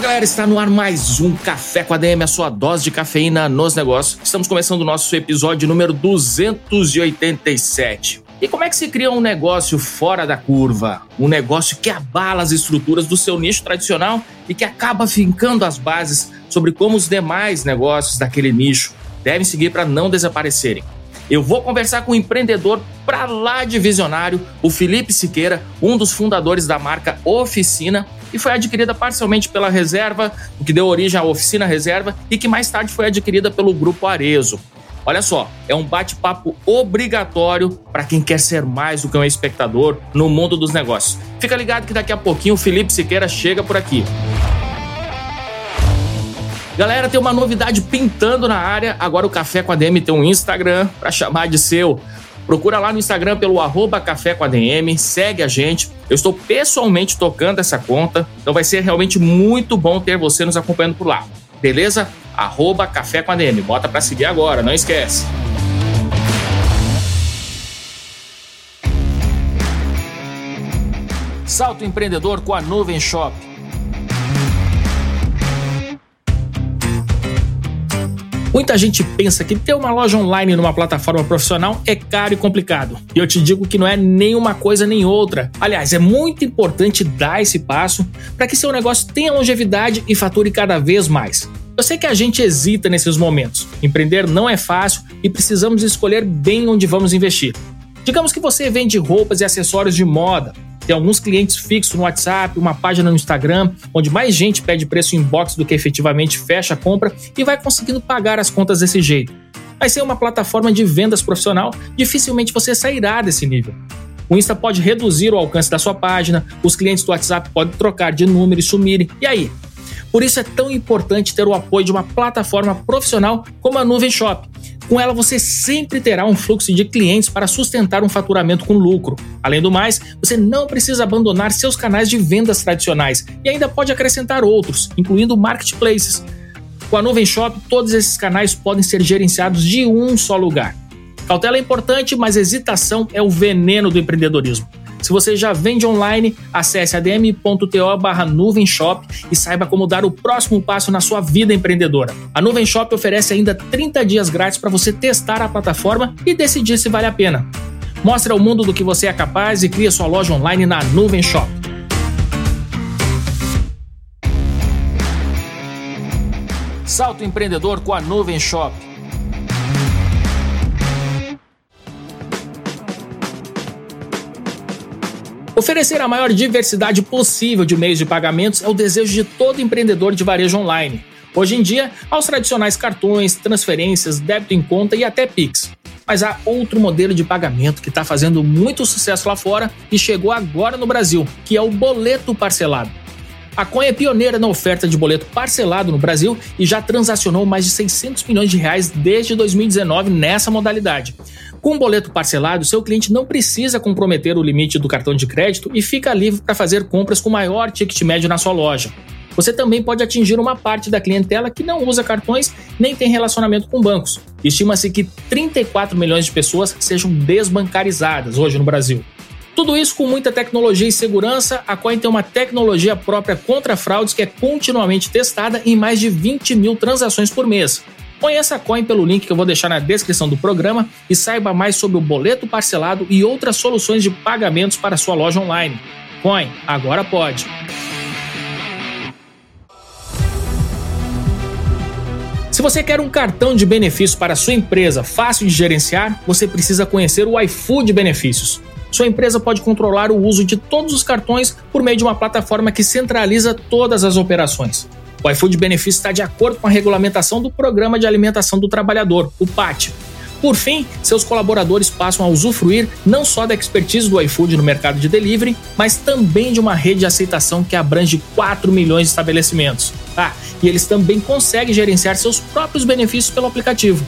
Galera, está no ar mais um Café com a DM, a sua dose de cafeína nos negócios. Estamos começando o nosso episódio número 287. E como é que se cria um negócio fora da curva? Um negócio que abala as estruturas do seu nicho tradicional e que acaba fincando as bases sobre como os demais negócios daquele nicho devem seguir para não desaparecerem. Eu vou conversar com um empreendedor para lá de visionário, o Felipe Siqueira, um dos fundadores da marca Oficina, e foi adquirida parcialmente pela Reserva, o que deu origem à Oficina Reserva e que mais tarde foi adquirida pelo Grupo Arezo. Olha só, é um bate-papo obrigatório para quem quer ser mais do que um espectador no mundo dos negócios. Fica ligado que daqui a pouquinho o Felipe Siqueira chega por aqui. Galera, tem uma novidade pintando na área. Agora o Café com a DM tem um Instagram para chamar de seu. Procura lá no Instagram pelo arroba Café com a DM, segue a gente. Eu estou pessoalmente tocando essa conta, então vai ser realmente muito bom ter você nos acompanhando por lá. Beleza? Arroba Café com a DM. Bota para seguir agora, não esquece. Salto empreendedor com a Nuvem Shop. Muita gente pensa que ter uma loja online numa plataforma profissional é caro e complicado. E eu te digo que não é nem uma coisa nem outra. Aliás, é muito importante dar esse passo para que seu negócio tenha longevidade e fature cada vez mais. Eu sei que a gente hesita nesses momentos. Empreender não é fácil e precisamos escolher bem onde vamos investir. Digamos que você vende roupas e acessórios de moda, tem alguns clientes fixos no WhatsApp, uma página no Instagram, onde mais gente pede preço em box do que efetivamente fecha a compra e vai conseguindo pagar as contas desse jeito. Mas sem uma plataforma de vendas profissional, dificilmente você sairá desse nível. O Insta pode reduzir o alcance da sua página, os clientes do WhatsApp podem trocar de número e sumirem. E aí? Por isso é tão importante ter o apoio de uma plataforma profissional como a Nuvem Shop. Com ela você sempre terá um fluxo de clientes para sustentar um faturamento com lucro. Além do mais, você não precisa abandonar seus canais de vendas tradicionais e ainda pode acrescentar outros, incluindo marketplaces. Com a Nuvem Shop, todos esses canais podem ser gerenciados de um só lugar. Cautela é importante, mas hesitação é o veneno do empreendedorismo. Se você já vende online, acesse adm.to barra Nuvem Shop e saiba como dar o próximo passo na sua vida empreendedora. A Nuvem Shop oferece ainda 30 dias grátis para você testar a plataforma e decidir se vale a pena. Mostre ao mundo do que você é capaz e crie sua loja online na Nuvem Shop. Salto empreendedor com a Nuvem Shop. Oferecer a maior diversidade possível de meios de pagamentos é o desejo de todo empreendedor de varejo online. Hoje em dia, há os tradicionais cartões, transferências, débito em conta e até Pix. Mas há outro modelo de pagamento que está fazendo muito sucesso lá fora e chegou agora no Brasil, que é o boleto parcelado. A Coin é pioneira na oferta de boleto parcelado no Brasil e já transacionou mais de 600 milhões de reais desde 2019 nessa modalidade. Com o boleto parcelado, seu cliente não precisa comprometer o limite do cartão de crédito e fica livre para fazer compras com maior ticket médio na sua loja. Você também pode atingir uma parte da clientela que não usa cartões nem tem relacionamento com bancos. Estima-se que 34 milhões de pessoas sejam desbancarizadas hoje no Brasil. Tudo isso com muita tecnologia e segurança. A Coin tem uma tecnologia própria contra fraudes que é continuamente testada em mais de 20 mil transações por mês. Conheça a Coin pelo link que eu vou deixar na descrição do programa e saiba mais sobre o boleto parcelado e outras soluções de pagamentos para sua loja online. Coin, agora pode. Se você quer um cartão de benefícios para sua empresa fácil de gerenciar, você precisa conhecer o iFood Benefícios. Sua empresa pode controlar o uso de todos os cartões por meio de uma plataforma que centraliza todas as operações. O iFood Benefício está de acordo com a regulamentação do Programa de Alimentação do Trabalhador, o PAT. Por fim, seus colaboradores passam a usufruir não só da expertise do iFood no mercado de delivery, mas também de uma rede de aceitação que abrange 4 milhões de estabelecimentos. Ah, e eles também conseguem gerenciar seus próprios benefícios pelo aplicativo.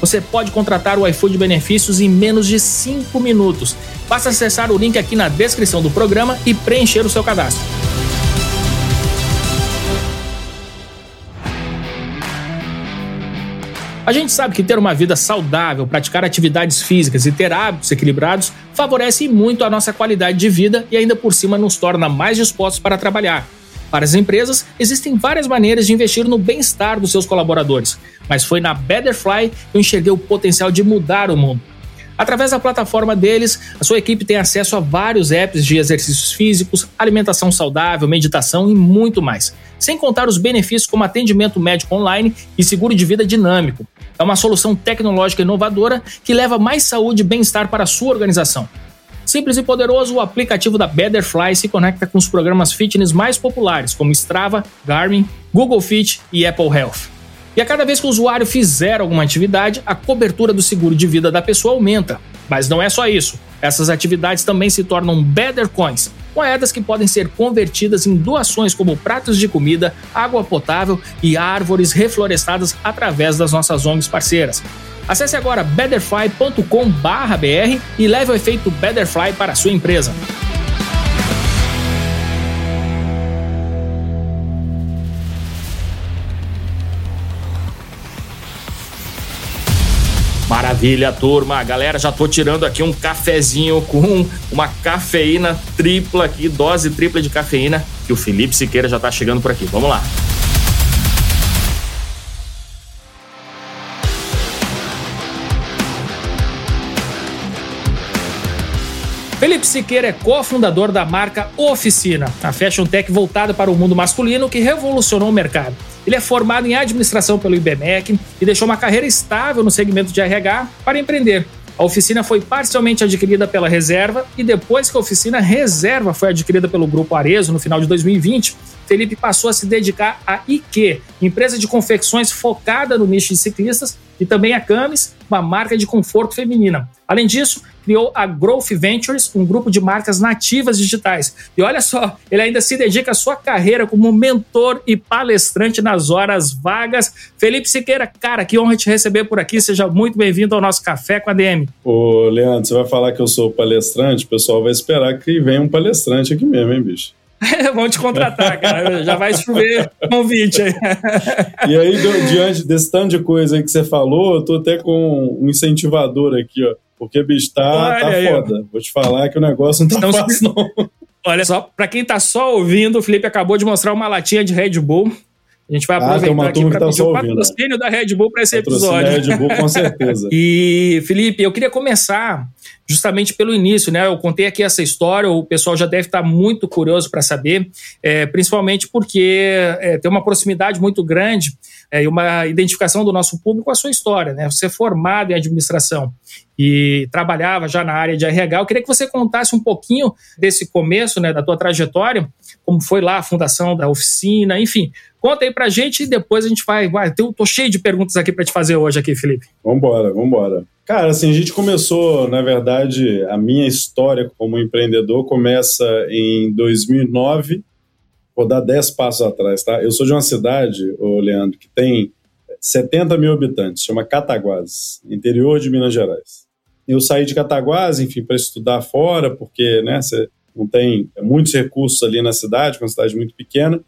você pode contratar o iFood Benefícios em menos de 5 minutos. Basta acessar o link aqui na descrição do programa e preencher o seu cadastro. A gente sabe que ter uma vida saudável, praticar atividades físicas e ter hábitos equilibrados favorece muito a nossa qualidade de vida e ainda por cima nos torna mais dispostos para trabalhar. Para as empresas, existem várias maneiras de investir no bem-estar dos seus colaboradores, mas foi na Betterfly que eu enxerguei o potencial de mudar o mundo. Através da plataforma deles, a sua equipe tem acesso a vários apps de exercícios físicos, alimentação saudável, meditação e muito mais. Sem contar os benefícios como atendimento médico online e seguro de vida dinâmico. É uma solução tecnológica inovadora que leva mais saúde e bem-estar para a sua organização. Simples e poderoso, o aplicativo da Betterfly se conecta com os programas fitness mais populares, como Strava, Garmin, Google Fit e Apple Health. E a cada vez que o usuário fizer alguma atividade, a cobertura do seguro de vida da pessoa aumenta. Mas não é só isso. Essas atividades também se tornam Better Coins, moedas que podem ser convertidas em doações como pratos de comida, água potável e árvores reflorestadas através das nossas ONGs parceiras. Acesse agora betterfly.com/br e leve o efeito Betterfly para a sua empresa. Maravilha, turma. Galera, já tô tirando aqui um cafezinho com uma cafeína tripla aqui, dose tripla de cafeína, que o Felipe Siqueira já tá chegando por aqui. Vamos lá. Felipe Siqueira é cofundador da marca Oficina, a fashion tech voltada para o mundo masculino que revolucionou o mercado. Ele é formado em administração pelo IBMEC e deixou uma carreira estável no segmento de RH para empreender. A oficina foi parcialmente adquirida pela Reserva e depois que a oficina Reserva foi adquirida pelo Grupo Arezo no final de 2020, Felipe passou a se dedicar à IQ, empresa de confecções focada no nicho de ciclistas, e também a Camis, uma marca de conforto feminina. Além disso, criou a Growth Ventures, um grupo de marcas nativas digitais. E olha só, ele ainda se dedica à sua carreira como mentor e palestrante nas horas vagas. Felipe Siqueira, cara, que honra te receber por aqui. Seja muito bem-vindo ao nosso Café com a DM. Ô, Leandro, você vai falar que eu sou palestrante? O pessoal vai esperar que venha um palestrante aqui mesmo, hein, bicho? Vamos te contratar, cara. Já vai chover convite aí. E aí, diante desse tanto de coisa aí que você falou, eu tô até com um incentivador aqui, ó. Porque, bicho, tá, tá foda. Vou te falar que o negócio não tá então, fácil, não. Olha só, pra quem tá só ouvindo, o Felipe acabou de mostrar uma latinha de Red Bull. A gente vai aproveitar ah, aqui para tá pedir o patrocínio da Red Bull para esse episódio. Red Bull, com certeza. e, Felipe, eu queria começar justamente pelo início, né? Eu contei aqui essa história, o pessoal já deve estar muito curioso para saber, é, principalmente porque é, tem uma proximidade muito grande é, e uma identificação do nosso público com a sua história, né? Você é formado em administração e trabalhava já na área de RH. Eu queria que você contasse um pouquinho desse começo, né, da tua trajetória, como foi lá a fundação da oficina, enfim, Conta aí pra gente e depois a gente vai. eu tô cheio de perguntas aqui para te fazer hoje aqui, Felipe. Vambora, vambora. Cara, assim, a gente começou, na verdade, a minha história como empreendedor começa em 2009. Vou dar 10 passos atrás, tá? Eu sou de uma cidade, ô Leandro, que tem 70 mil habitantes, chama Cataguases, interior de Minas Gerais. Eu saí de Cataguases, enfim, para estudar fora, porque, né, você não tem muitos recursos ali na cidade, uma cidade muito pequena.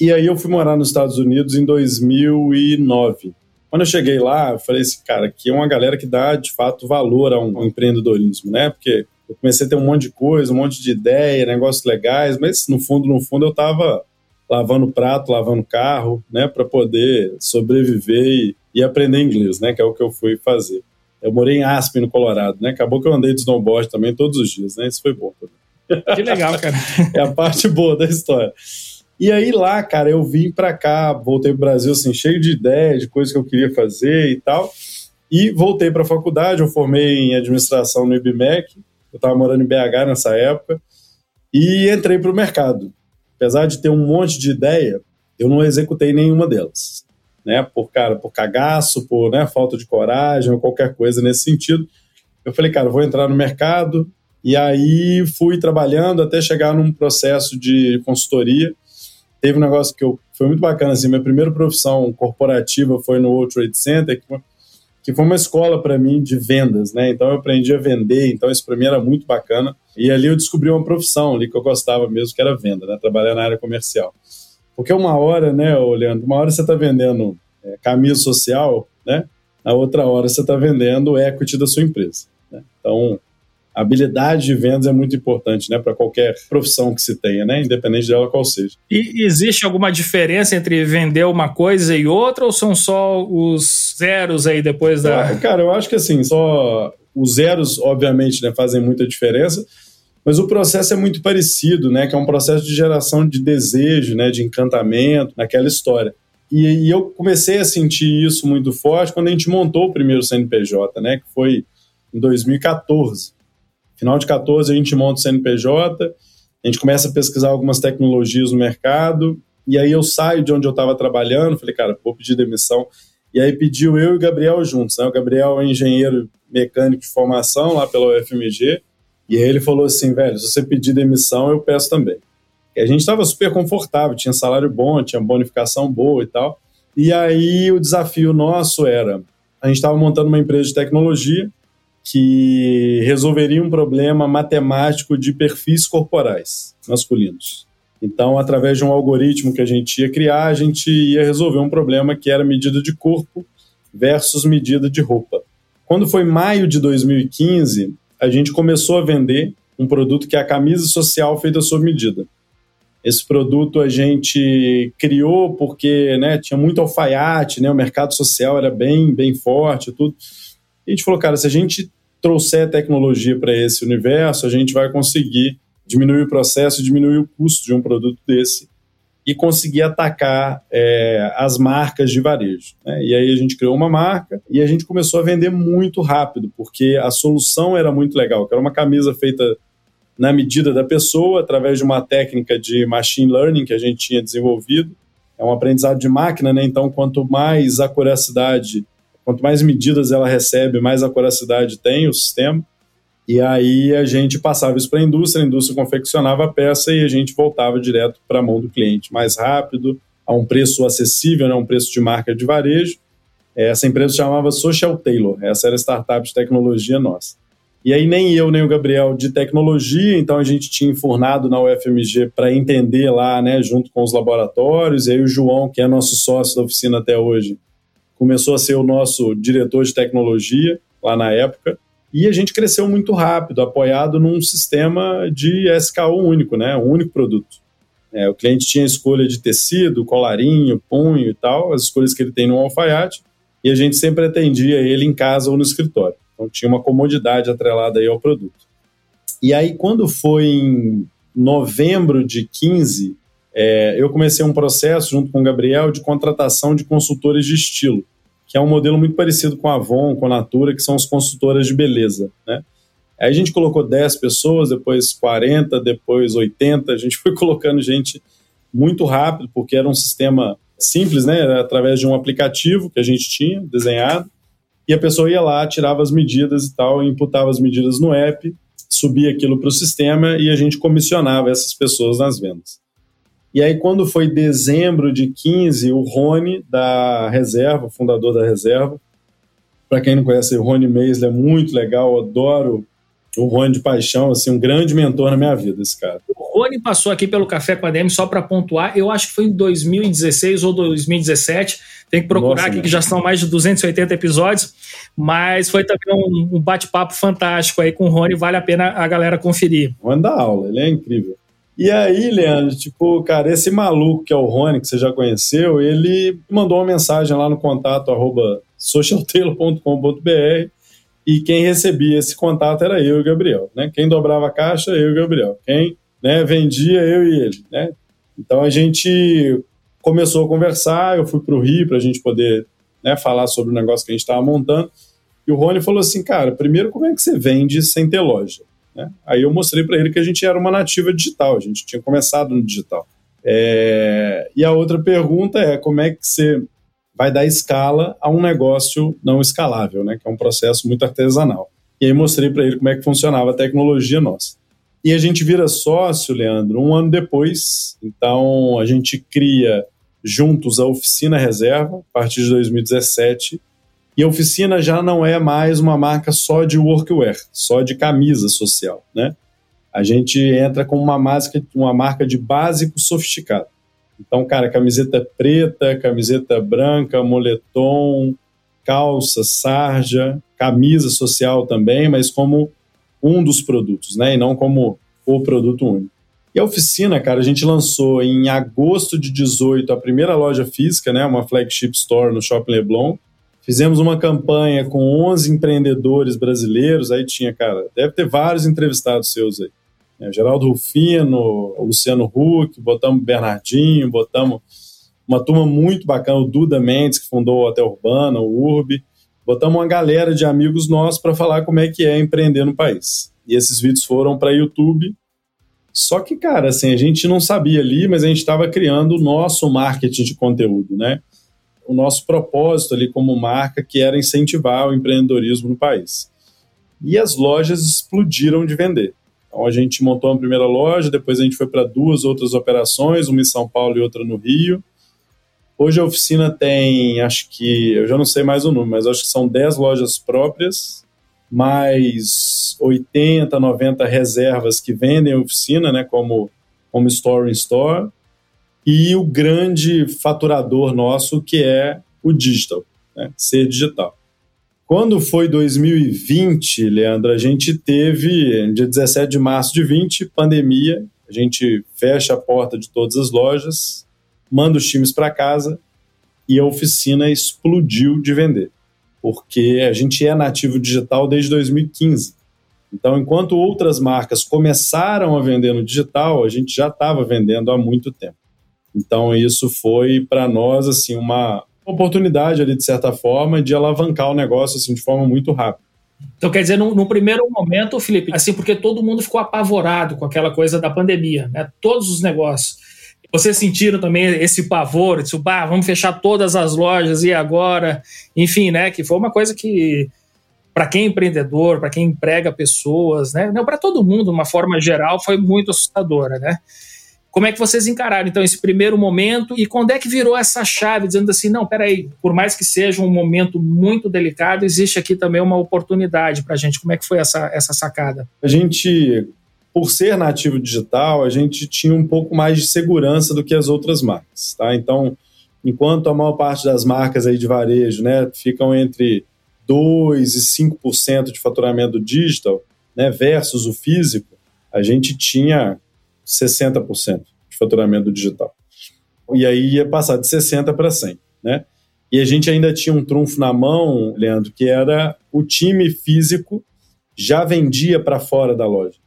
E aí eu fui morar nos Estados Unidos em 2009. Quando eu cheguei lá, eu falei assim, cara, aqui é uma galera que dá de fato valor ao, ao empreendedorismo, né? Porque eu comecei a ter um monte de coisa, um monte de ideia, negócios legais, mas no fundo, no fundo, eu tava lavando prato, lavando carro, né, para poder sobreviver e, e, aprender inglês, né, que é o que eu fui fazer. Eu morei em Aspen, no Colorado, né? Acabou que eu andei de snowboard também todos os dias, né? Isso foi bom. Que legal, cara. é a parte boa da história. E aí lá, cara, eu vim para cá, voltei pro Brasil assim, cheio de ideias, de coisas que eu queria fazer e tal. E voltei para a faculdade, eu formei em administração no IBMEC, eu estava morando em BH nessa época, e entrei para o mercado. Apesar de ter um monte de ideia, eu não executei nenhuma delas. Né, por cara, por cagaço, por né, falta de coragem ou qualquer coisa nesse sentido. Eu falei, cara, vou entrar no mercado e aí fui trabalhando até chegar num processo de consultoria teve um negócio que eu, foi muito bacana, assim, minha primeira profissão corporativa foi no World Trade Center, que que foi uma escola para mim de vendas, né? Então eu aprendi a vender, então isso para mim era muito bacana. E ali eu descobri uma profissão ali que eu gostava mesmo, que era venda, né? Trabalhar na área comercial. Porque uma hora, né, Leandro, uma hora você está vendendo é, camisa social, né? Na outra hora você está vendendo o equity da sua empresa. Né? Então, a habilidade de vendas é muito importante, né, para qualquer profissão que se tenha, né, independente dela qual seja. E existe alguma diferença entre vender uma coisa e outra, ou são só os zeros aí depois da? Ah, cara, eu acho que assim, só os zeros, obviamente, né, fazem muita diferença, mas o processo é muito parecido, né, que é um processo de geração de desejo, né, de encantamento, naquela história. E, e eu comecei a sentir isso muito forte quando a gente montou o primeiro CNPJ, né, que foi em 2014. Final de 14 a gente monta o CNPJ, a gente começa a pesquisar algumas tecnologias no mercado, e aí eu saio de onde eu estava trabalhando, falei, cara, vou pedir demissão. E aí pediu eu e o Gabriel juntos, né? O Gabriel é engenheiro mecânico de formação lá pela UFMG, e aí ele falou assim, velho, se você pedir demissão, eu peço também. E a gente estava super confortável, tinha salário bom, tinha bonificação boa e tal. E aí o desafio nosso era, a gente estava montando uma empresa de tecnologia, que resolveria um problema matemático de perfis corporais masculinos. Então, através de um algoritmo que a gente ia criar, a gente ia resolver um problema que era medida de corpo versus medida de roupa. Quando foi maio de 2015, a gente começou a vender um produto que é a camisa social feita sob medida. Esse produto a gente criou porque né, tinha muito alfaiate, né, o mercado social era bem, bem forte, tudo. E a gente falou, cara, se a gente trouxer tecnologia para esse universo, a gente vai conseguir diminuir o processo, diminuir o custo de um produto desse e conseguir atacar é, as marcas de varejo. Né? E aí a gente criou uma marca e a gente começou a vender muito rápido, porque a solução era muito legal, que era uma camisa feita na medida da pessoa, através de uma técnica de machine learning que a gente tinha desenvolvido. É um aprendizado de máquina, né? Então, quanto mais acuracidade Quanto mais medidas ela recebe, mais acuracidade tem o sistema. E aí a gente passava isso para a indústria, a indústria confeccionava a peça e a gente voltava direto para a mão do cliente, mais rápido, a um preço acessível, né, um preço de marca de varejo. Essa empresa chamava Social Tailor, essa era a startup de tecnologia nossa. E aí nem eu nem o Gabriel de tecnologia, então a gente tinha enfurnado na UFMG para entender lá, né, junto com os laboratórios, e aí o João, que é nosso sócio da oficina até hoje, começou a ser o nosso diretor de tecnologia lá na época. E a gente cresceu muito rápido, apoiado num sistema de SKU único, né? Um único produto. É, o cliente tinha escolha de tecido, colarinho, punho e tal, as escolhas que ele tem no alfaiate, e a gente sempre atendia ele em casa ou no escritório. Então tinha uma comodidade atrelada aí ao produto. E aí, quando foi em novembro de 15, é, eu comecei um processo junto com o Gabriel de contratação de consultores de estilo que é um modelo muito parecido com a Avon, com a Natura, que são as consultoras de beleza, né? Aí a gente colocou 10 pessoas, depois 40, depois 80, a gente foi colocando gente muito rápido, porque era um sistema simples, né? Era através de um aplicativo que a gente tinha desenhado, e a pessoa ia lá, tirava as medidas e tal, imputava as medidas no app, subia aquilo para o sistema e a gente comissionava essas pessoas nas vendas. E aí, quando foi dezembro de 15, o Rony, da reserva, fundador da reserva, para quem não conhece, o Rony Meisler é muito legal, adoro o Rony de paixão, assim, um grande mentor na minha vida, esse cara. O Rony passou aqui pelo Café com a DM só para pontuar, eu acho que foi em 2016 ou 2017, tem que procurar Nossa, aqui, que já são mais de 280 episódios, mas foi também um, um bate-papo fantástico aí com o Rony, vale a pena a galera conferir. Manda aula, ele é incrível. E aí, Leandro, tipo, cara, esse maluco que é o Rony, que você já conheceu, ele mandou uma mensagem lá no contato arroba socialtailor.com.br e quem recebia esse contato era eu e o Gabriel, né? Quem dobrava a caixa, eu e o Gabriel. Quem né, vendia, eu e ele, né? Então a gente começou a conversar, eu fui para o Rio para a gente poder né, falar sobre o negócio que a gente estava montando. E o Rony falou assim, cara, primeiro como é que você vende sem ter loja? Né? Aí eu mostrei para ele que a gente era uma nativa digital, a gente tinha começado no digital. É... E a outra pergunta é como é que você vai dar escala a um negócio não escalável, né? que é um processo muito artesanal. E aí mostrei para ele como é que funcionava a tecnologia nossa. E a gente vira sócio, Leandro, um ano depois. Então a gente cria juntos a Oficina Reserva, a partir de 2017, E a oficina já não é mais uma marca só de workwear, só de camisa social, né? A gente entra com uma marca, uma marca de básico sofisticado. Então, cara, camiseta preta, camiseta branca, moletom, calça, sarja, camisa social também, mas como um dos produtos, né? E não como o produto único. E a oficina, cara, a gente lançou em agosto de 18 a primeira loja física, né? Uma flagship store no Shopping Leblon. Fizemos uma campanha com 11 empreendedores brasileiros. Aí tinha, cara, deve ter vários entrevistados seus aí. É, Geraldo Rufino, Luciano Huck, botamos Bernardinho, botamos uma turma muito bacana, o Duda Mendes, que fundou o Hotel Urbana, o Urb. Botamos uma galera de amigos nossos para falar como é que é empreender no país. E esses vídeos foram para YouTube. Só que, cara, assim, a gente não sabia ali, mas a gente estava criando o nosso marketing de conteúdo, né? O nosso propósito ali como marca, que era incentivar o empreendedorismo no país. E as lojas explodiram de vender. Então a gente montou uma primeira loja, depois a gente foi para duas outras operações, uma em São Paulo e outra no Rio. Hoje a oficina tem, acho que, eu já não sei mais o número, mas acho que são 10 lojas próprias, mais 80, 90 reservas que vendem a oficina, né, como, como store in store, e o grande faturador nosso que é o digital, né, ser digital. Quando foi 2020, Leandro, a gente teve, dia 17 de março de 20, pandemia, a gente fecha a porta de todas as lojas, manda os times para casa e a oficina explodiu de vender, porque a gente é nativo digital desde 2015. Então, enquanto outras marcas começaram a vender no digital, a gente já estava vendendo há muito tempo. Então, isso foi para nós assim uma oportunidade ali de certa forma de alavancar o negócio assim de forma muito rápida. Então, quer dizer, no, primeiro momento, Felipe, assim, porque todo mundo ficou apavorado com aquela coisa da pandemia, né? Todos os negócios. Vocês sentiram também esse pavor, disse, bah, vamos fechar todas as lojas e agora, enfim, né? Que foi uma coisa que para quem é empreendedor, para quem emprega pessoas, né? Não, para todo mundo, de uma forma geral, foi muito assustadora, né? Como é que vocês encararam, então, esse primeiro momento e quando é que virou essa chave, dizendo assim, não, peraí, por mais que seja um momento muito delicado, existe aqui também uma oportunidade para a gente. Como é que foi essa, essa sacada? A gente por ser nativo digital, a gente tinha um pouco mais de segurança do que as outras marcas, tá? Então, enquanto a maior parte das marcas aí de varejo, né, ficam entre 2 e 5% de faturamento digital, né, versus o físico, a gente tinha 60% de faturamento digital. E aí ia passar de 60 para 100, né? E a gente ainda tinha um trunfo na mão, Leandro, que era o time físico já vendia para fora da loja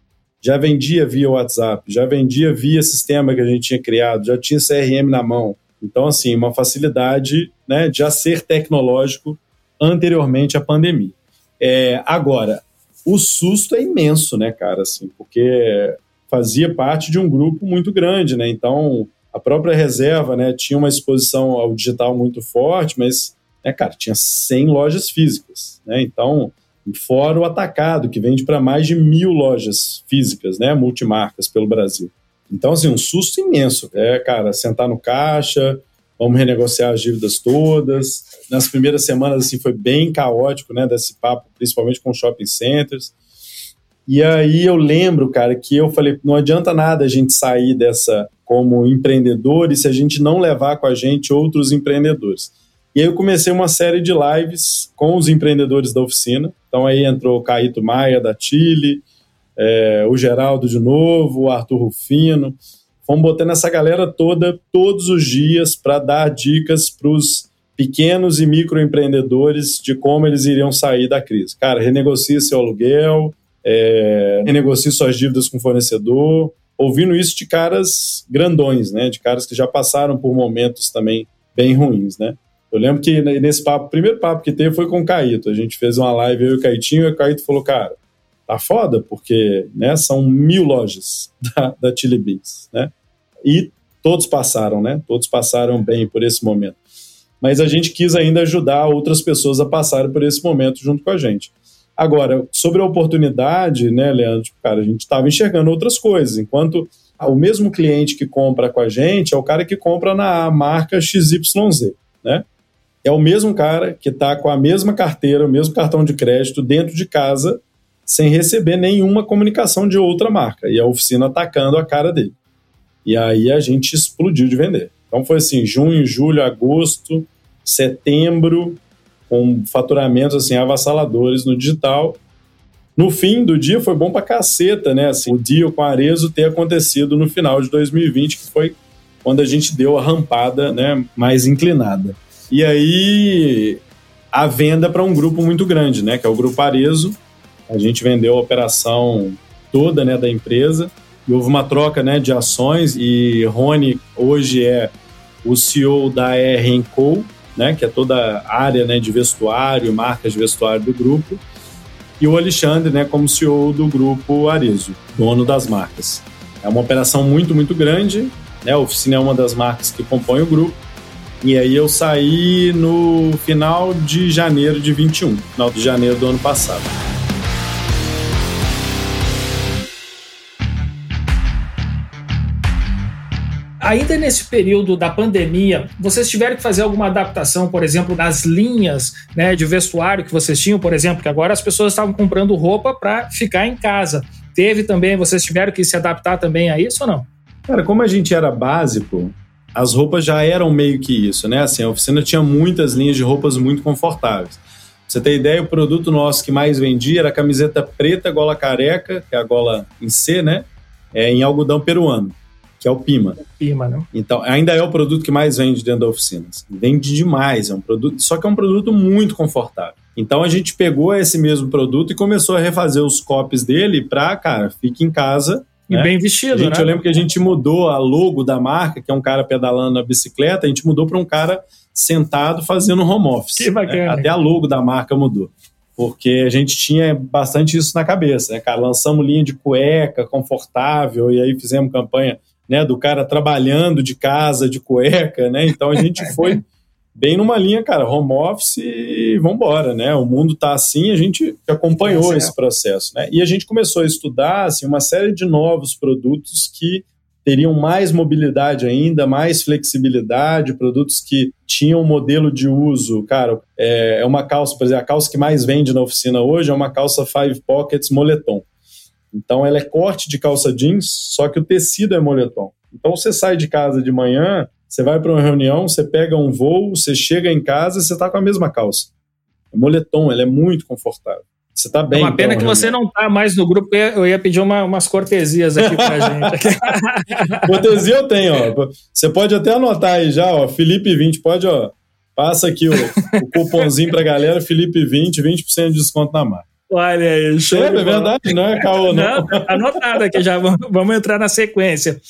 já vendia via WhatsApp, já vendia via sistema que a gente tinha criado, já tinha CRM na mão. Então, assim, uma facilidade né, de já ser tecnológico anteriormente à pandemia. É, agora, o susto é imenso, né, cara, assim, porque fazia parte de um grupo muito grande, né? Então, a própria reserva, né, tinha uma exposição ao digital muito forte, mas, né, cara, tinha 100 lojas físicas, né? Então, fora o atacado, que vende para mais de mil lojas físicas, né, multimarcas pelo Brasil. Então, assim, um susto imenso. É, cara, sentar no caixa, vamos renegociar as dívidas todas. Nas primeiras semanas, assim, foi bem caótico, né, desse papo, principalmente com shopping centers. E aí eu lembro, cara, que eu falei, não adianta nada a gente sair dessa como empreendedor se a gente não levar com a gente outros empreendedores. E aí eu comecei uma série de lives com os empreendedores da oficina. Então aí entrou o Caíto Maia, da Chile, é, o Geraldo de novo, o Arthur Rufino. Fomos botando essa galera toda todos os dias para dar dicas para os pequenos e microempreendedores de como eles iriam sair da crise. Cara, renegocie seu aluguel, é, renegocie suas dívidas com o fornecedor. Ouvindo isso de caras grandões, né? De caras que já passaram por momentos também bem ruins, né? Eu lembro que nesse papo, o primeiro papo que teve foi com o Caíto. A gente fez uma live, eu e o Caitinho, e o Caíto falou, cara, tá foda, porque né, são mil lojas da, da Chili Beans, né? E todos passaram, né? Todos passaram bem por esse momento. Mas a gente quis ainda ajudar outras pessoas a passarem por esse momento junto com a gente. Agora, sobre a oportunidade, né, Leandro, tipo, cara, a gente estava enxergando outras coisas. Enquanto o mesmo cliente que compra com a gente é o cara que compra na marca XYZ, né? é o mesmo cara que está com a mesma carteira, o mesmo cartão de crédito dentro de casa, sem receber nenhuma comunicação de outra marca. E a oficina atacando a cara dele. E aí a gente explodiu de vender. Então foi assim, junho, julho, agosto, setembro, com faturamentos assim avassaladores no digital. No fim do dia foi bom pra caceta, né? Assim, o deal com a Arezo ter acontecido no final de 2020, que foi quando a gente deu a rampada, né, mais inclinada. E aí a venda para um grupo muito grande, né, que é o grupo Arezo. A gente vendeu a operação toda, né, da empresa. E houve uma troca, né, de ações e Rony hoje é o CEO da R&Co, né, que é toda a área né, de vestuário, marcas de vestuário do grupo, e o Alexandre né, como CEO do grupo Arezo, dono das marcas. É uma operação muito, muito grande, né, a oficina é uma das marcas que compõe o grupo, e aí eu saí no final de janeiro de 21, final de janeiro do ano passado. Ainda nesse período da pandemia, vocês tiveram que fazer alguma adaptação, por exemplo, nas linhas né, de vestuário que vocês tinham, por exemplo, que agora as pessoas estavam comprando roupa para ficar em casa. Teve também, vocês tiveram que se adaptar também a isso ou não? Cara, como a gente era básico, as roupas já eram meio que isso, né? Assim, a oficina tinha muitas linhas de roupas muito confortáveis. Pra você ter ideia, o produto nosso que mais vendia era a camiseta preta, gola careca, que é a gola em C, né? É, em algodão peruano que é o Pima. Pima, né? Então, ainda é o produto que mais vende dentro da oficina. Vende demais, é um produto, só que é um produto muito confortável. Então a gente pegou esse mesmo produto e começou a refazer os copies dele para, cara, fique em casa. E né? bem vestido, gente, né? Eu lembro que a gente mudou a logo da marca, que é um cara pedalando na bicicleta, a gente mudou para um cara sentado fazendo home office. Que bacana. Né? Até a logo da marca mudou porque a gente tinha bastante isso na cabeça, né, cara? Lançamos linha de cueca confortável e aí fizemos campanha né, do cara trabalhando de casa, de cueca, né? Então a gente foi bem numa linha, cara, home office e vambora, né? O mundo tá assim, a gente acompanhou é esse processo, né? E a gente começou a estudar, assim, uma série de novos produtos que teriam mais mobilidade ainda, mais flexibilidade, produtos que tinham um modelo de uso, cara, é, é uma calça, por exemplo, a calça que mais vende na oficina hoje é uma calça Five Pockets moletom. Então ela é corte de calça jeans, só que o tecido é moletom. Então você sai de casa de manhã, você vai para uma reunião, você pega um voo, você chega em casa, você está com a mesma calça. O moletom, ele é muito confortável. Você tá bem. É uma pena então, que você não tá mais no grupo, eu ia pedir uma, umas cortesias aqui pra gente. Cortesia eu tenho, ó. Você pode até anotar aí já, ó. Felipe 20, pode, ó. Passa aqui o, o cupomzinho pra galera, Felipe 20, 20% de desconto na marca. Olha aí, show. É, é verdade, não é caô, não. não tá anotado aqui já, vamos entrar na sequência.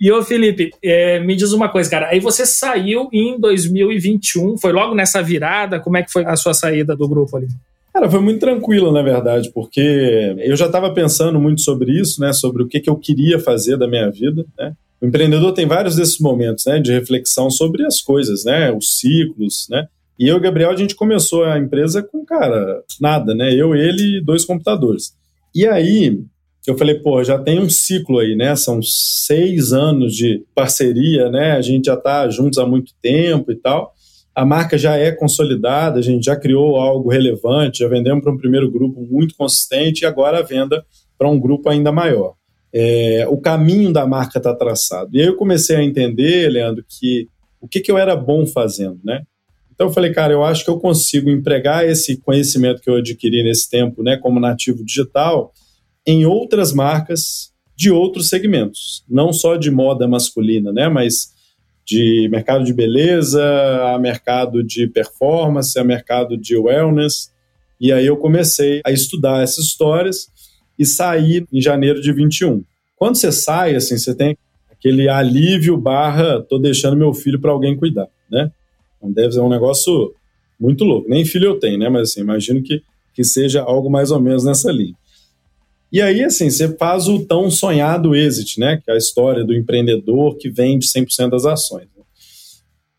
E ô Felipe, é, me diz uma coisa, cara, aí você saiu em 2021, foi logo nessa virada, como é que foi a sua saída do grupo ali? Cara, foi muito tranquilo, na verdade, porque eu já estava pensando muito sobre isso, né, sobre o que, que eu queria fazer da minha vida, né. O empreendedor tem vários desses momentos, né, de reflexão sobre as coisas, né, os ciclos, né, e eu e o Gabriel, a gente começou a empresa com, cara, nada, né? Eu, ele e dois computadores. E aí, eu falei, pô, já tem um ciclo aí, né? São seis anos de parceria, né? A gente já está juntos há muito tempo e tal. A marca já é consolidada, a gente já criou algo relevante, já vendemos para um primeiro grupo muito consistente e agora a venda para um grupo ainda maior. É, o caminho da marca está traçado. E aí eu comecei a entender, Leandro, que o que, que eu era bom fazendo, né? Então eu falei, cara, eu acho que eu consigo empregar esse conhecimento que eu adquiri nesse tempo, né, como nativo digital, em outras marcas de outros segmentos, não só de moda masculina, né, mas de mercado de beleza, a mercado de performance, a mercado de wellness. E aí eu comecei a estudar essas histórias e saí em janeiro de 21. Quando você sai, assim, você tem aquele alívio barra, tô deixando meu filho para alguém cuidar, né? Deve ser um negócio muito louco. Nem filho eu tenho, né? Mas assim, imagino que, que seja algo mais ou menos nessa linha. E aí, assim, você faz o tão sonhado exit, né? Que é a história do empreendedor que vende 100% das ações. Né?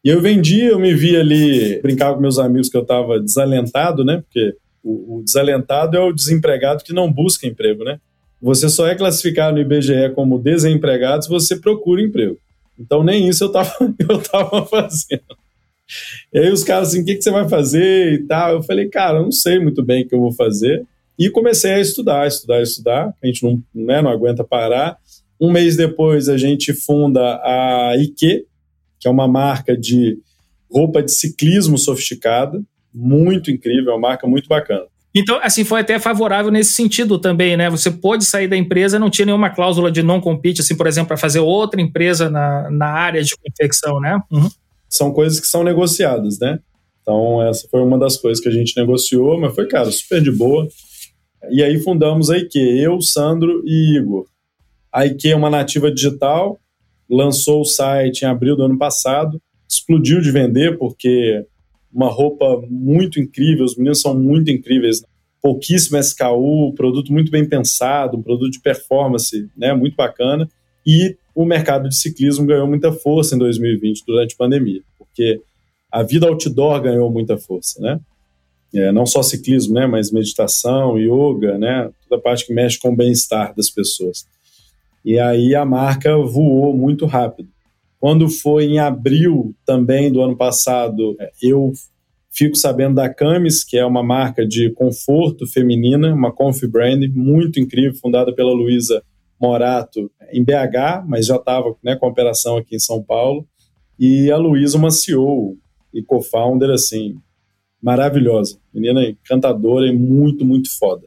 E eu vendi, eu me vi ali, brincava com meus amigos que eu estava desalentado, né? Porque o, o, desalentado é o desempregado que não busca emprego, né? Você só é classificado no IBGE como desempregado se você procura emprego. Então nem isso eu estava eu tava fazendo. E aí os caras assim, o que, que você vai fazer e tal? Eu falei, cara, eu não sei muito bem o que eu vou fazer. E comecei a estudar, estudar, estudar. A gente não, né, não aguenta parar. Um mês depois, a gente funda a Ike, que é uma marca de roupa de ciclismo sofisticada, muito incrível, é uma marca muito bacana. Então, assim, foi até favorável nesse sentido também, né? Você pôde sair da empresa, não tinha nenhuma cláusula de não compete, assim, por exemplo, para fazer outra empresa na, na área de confecção, né? Uhum. São coisas que são negociadas, né? Então, essa foi uma das coisas que a gente negociou, mas foi, cara, super de boa. E aí fundamos a IQ, eu, Sandro e Igor. A IQ é uma nativa digital, lançou o site em abril do ano passado, explodiu de vender porque uma roupa muito incrível, os meninos são muito incríveis, pouquíssimo SKU, produto muito bem pensado, um produto de performance, né, muito bacana, e o mercado de ciclismo ganhou muita força em 2020 durante a pandemia, porque a vida outdoor ganhou muita força, né? É, não só ciclismo, né, mas meditação, yoga, né, toda a parte que mexe com o bem-estar das pessoas. E aí a marca voou muito rápido. Quando foi em abril também do ano passado, eu fico sabendo da Camis, que é uma marca de conforto feminina, uma Conf Brand muito incrível, fundada pela Luísa Morato em BH, mas já estava né, com operação aqui em São Paulo. E a Luísa, uma CEO e co-founder, assim, maravilhosa. Menina encantadora e muito, muito foda.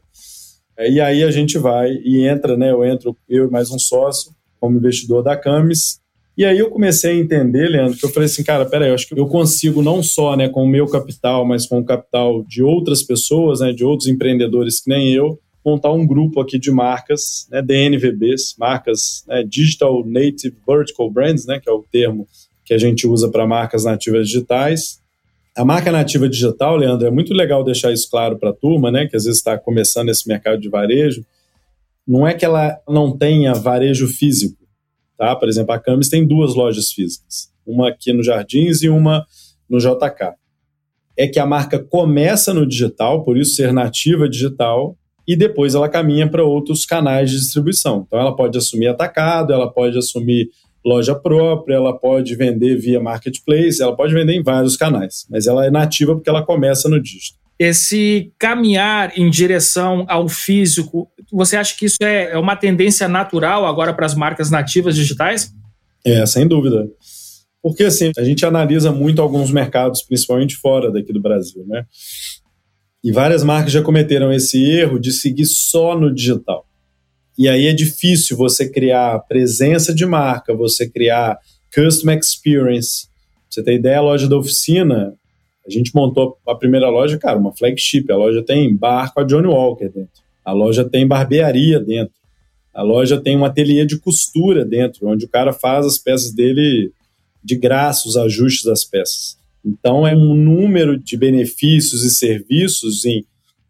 E aí a gente vai e entra, né? Eu entro, eu e mais um sócio, como investidor da Camis, e aí eu comecei a entender, Leandro, que eu falei assim, cara, peraí, eu acho que eu consigo não só né, com o meu capital, mas com o capital de outras pessoas, né, de outros empreendedores que nem eu, montar um grupo aqui de marcas, né, DNVBs, marcas né, Digital Native Vertical Brands, né, que é o termo que a gente usa para marcas nativas digitais. A marca nativa digital, Leandro, é muito legal deixar isso claro para a turma, né, que às vezes está começando esse mercado de varejo. Não é que ela não tenha varejo físico, Tá? Por exemplo, a Camis tem duas lojas físicas, uma aqui no Jardins e uma no JK. É que a marca começa no digital, por isso ser nativa digital, e depois ela caminha para outros canais de distribuição. Então ela pode assumir atacado, ela pode assumir loja própria, ela pode vender via marketplace, ela pode vender em vários canais, mas ela é nativa porque ela começa no digital esse caminhar em direção ao físico, você acha que isso é, é uma tendência natural agora para as marcas nativas digitais? É, sem dúvida. Porque assim, a gente analisa muito alguns mercados, principalmente fora daqui do Brasil, né? E várias marcas já cometeram esse erro de seguir só no digital. E aí é difícil você criar presença de marca, você criar custom experience. Você tem ideia, a loja da oficina, a gente montou a primeira loja, cara, uma flagship. A loja tem bar com a Johnny Walker dentro. A loja tem barbearia dentro. A loja tem um ateliê de costura dentro, onde o cara faz as peças dele de graça, os ajustes das peças. Então, é um número de benefícios e serviços em,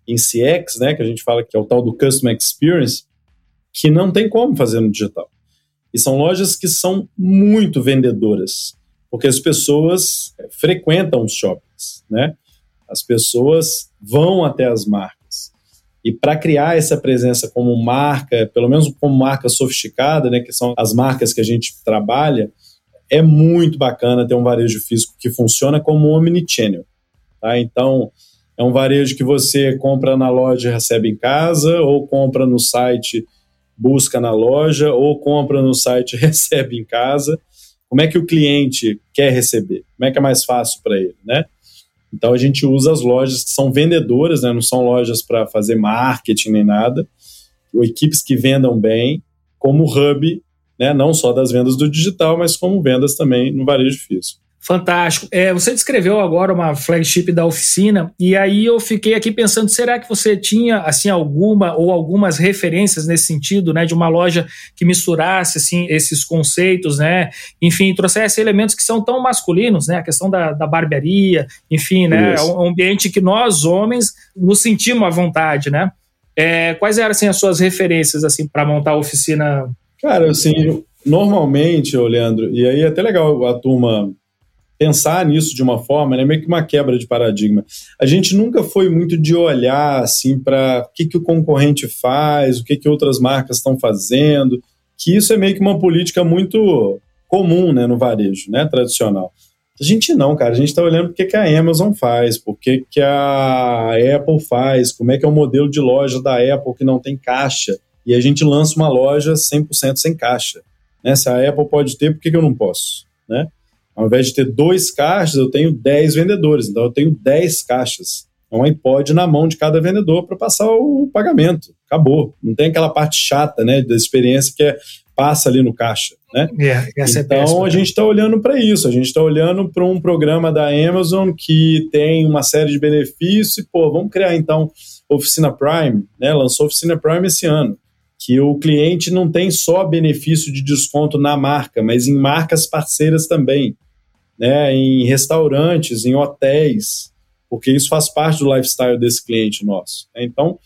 em CX, né, que a gente fala que é o tal do Customer Experience, que não tem como fazer no digital. E são lojas que são muito vendedoras porque as pessoas é, frequentam os shoppings, né? As pessoas vão até as marcas. E para criar essa presença como marca, pelo menos como marca sofisticada, né, que são as marcas que a gente trabalha, é muito bacana ter um varejo físico que funciona como omnichannel. Tá? Então, é um varejo que você compra na loja e recebe em casa, ou compra no site, busca na loja, ou compra no site e recebe em casa. Como é que o cliente quer receber? Como é que é mais fácil para ele, né? Então a gente usa as lojas que são vendedoras, né? não são lojas para fazer marketing nem nada, equipes que vendam bem, como hub, né? não só das vendas do digital, mas como vendas também no varejo físico. Fantástico. É, você descreveu agora uma flagship da oficina e aí eu fiquei aqui pensando, será que você tinha assim alguma ou algumas referências nesse sentido, né, de uma loja que misturasse assim esses conceitos, né, enfim, trouxesse elementos que são tão masculinos, né, a questão da, da barbearia, enfim, né, é um ambiente que nós homens nos sentimos à vontade, né? É, quais eram assim as suas referências assim para montar a oficina? Cara, assim, normalmente, Leandro, e aí é até legal a turma pensar nisso de uma forma, né, meio que uma quebra de paradigma. A gente nunca foi muito de olhar assim para o que, que o concorrente faz, o que, que outras marcas estão fazendo, que isso é meio que uma política muito comum né, no varejo, né, tradicional. A gente não, cara. A gente está olhando porque que a Amazon faz, porque que a Apple faz, como é que é o modelo de loja da Apple que não tem caixa. E a gente lança uma loja 100% sem caixa. Né? Se a Apple pode ter, por que, que eu não posso? Né? Ao invés de ter dois caixas, eu tenho 10 vendedores. Então eu tenho 10 caixas. É um iPod na mão de cada vendedor para passar o pagamento. Acabou. Não tem aquela parte chata né, da experiência que é passa ali no caixa. Né? Yeah, é, então é péssima, a gente está olhando para isso, a gente está olhando para um programa da Amazon que tem uma série de benefícios e, pô, vamos criar então Oficina Prime, né? Lançou Oficina Prime esse ano. Que o cliente não tem só benefício de desconto na marca, mas em marcas parceiras também, né? Em restaurantes, em hotéis, porque isso faz parte do lifestyle desse cliente nosso. Né? Então,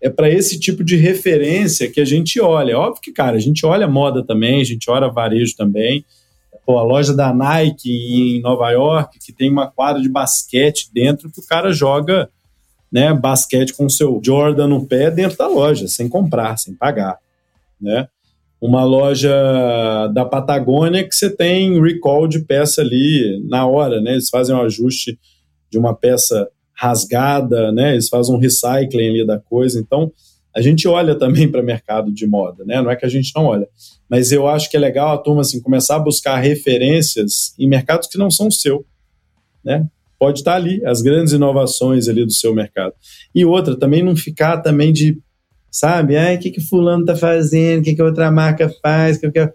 é para esse tipo de referência que a gente olha. Óbvio que, cara, a gente olha moda também, a gente olha varejo também. Pô, a loja da Nike em Nova York, que tem uma quadra de basquete dentro, que o cara joga né, basquete com o seu Jordan no pé dentro da loja, sem comprar, sem pagar. Né? Uma loja da Patagônia que você tem recall de peça ali na hora, né? Eles fazem um ajuste de uma peça rasgada, né? Eles fazem um recycling ali da coisa. Então, a gente olha também para o mercado de moda, né? Não é que a gente não olha, mas eu acho que é legal a turma assim começar a buscar referências em mercados que não são seu, né? Pode estar ali as grandes inovações ali do seu mercado. E outra, também não ficar também de, sabe, ai, o que que fulano tá fazendo, o que que outra marca faz, que que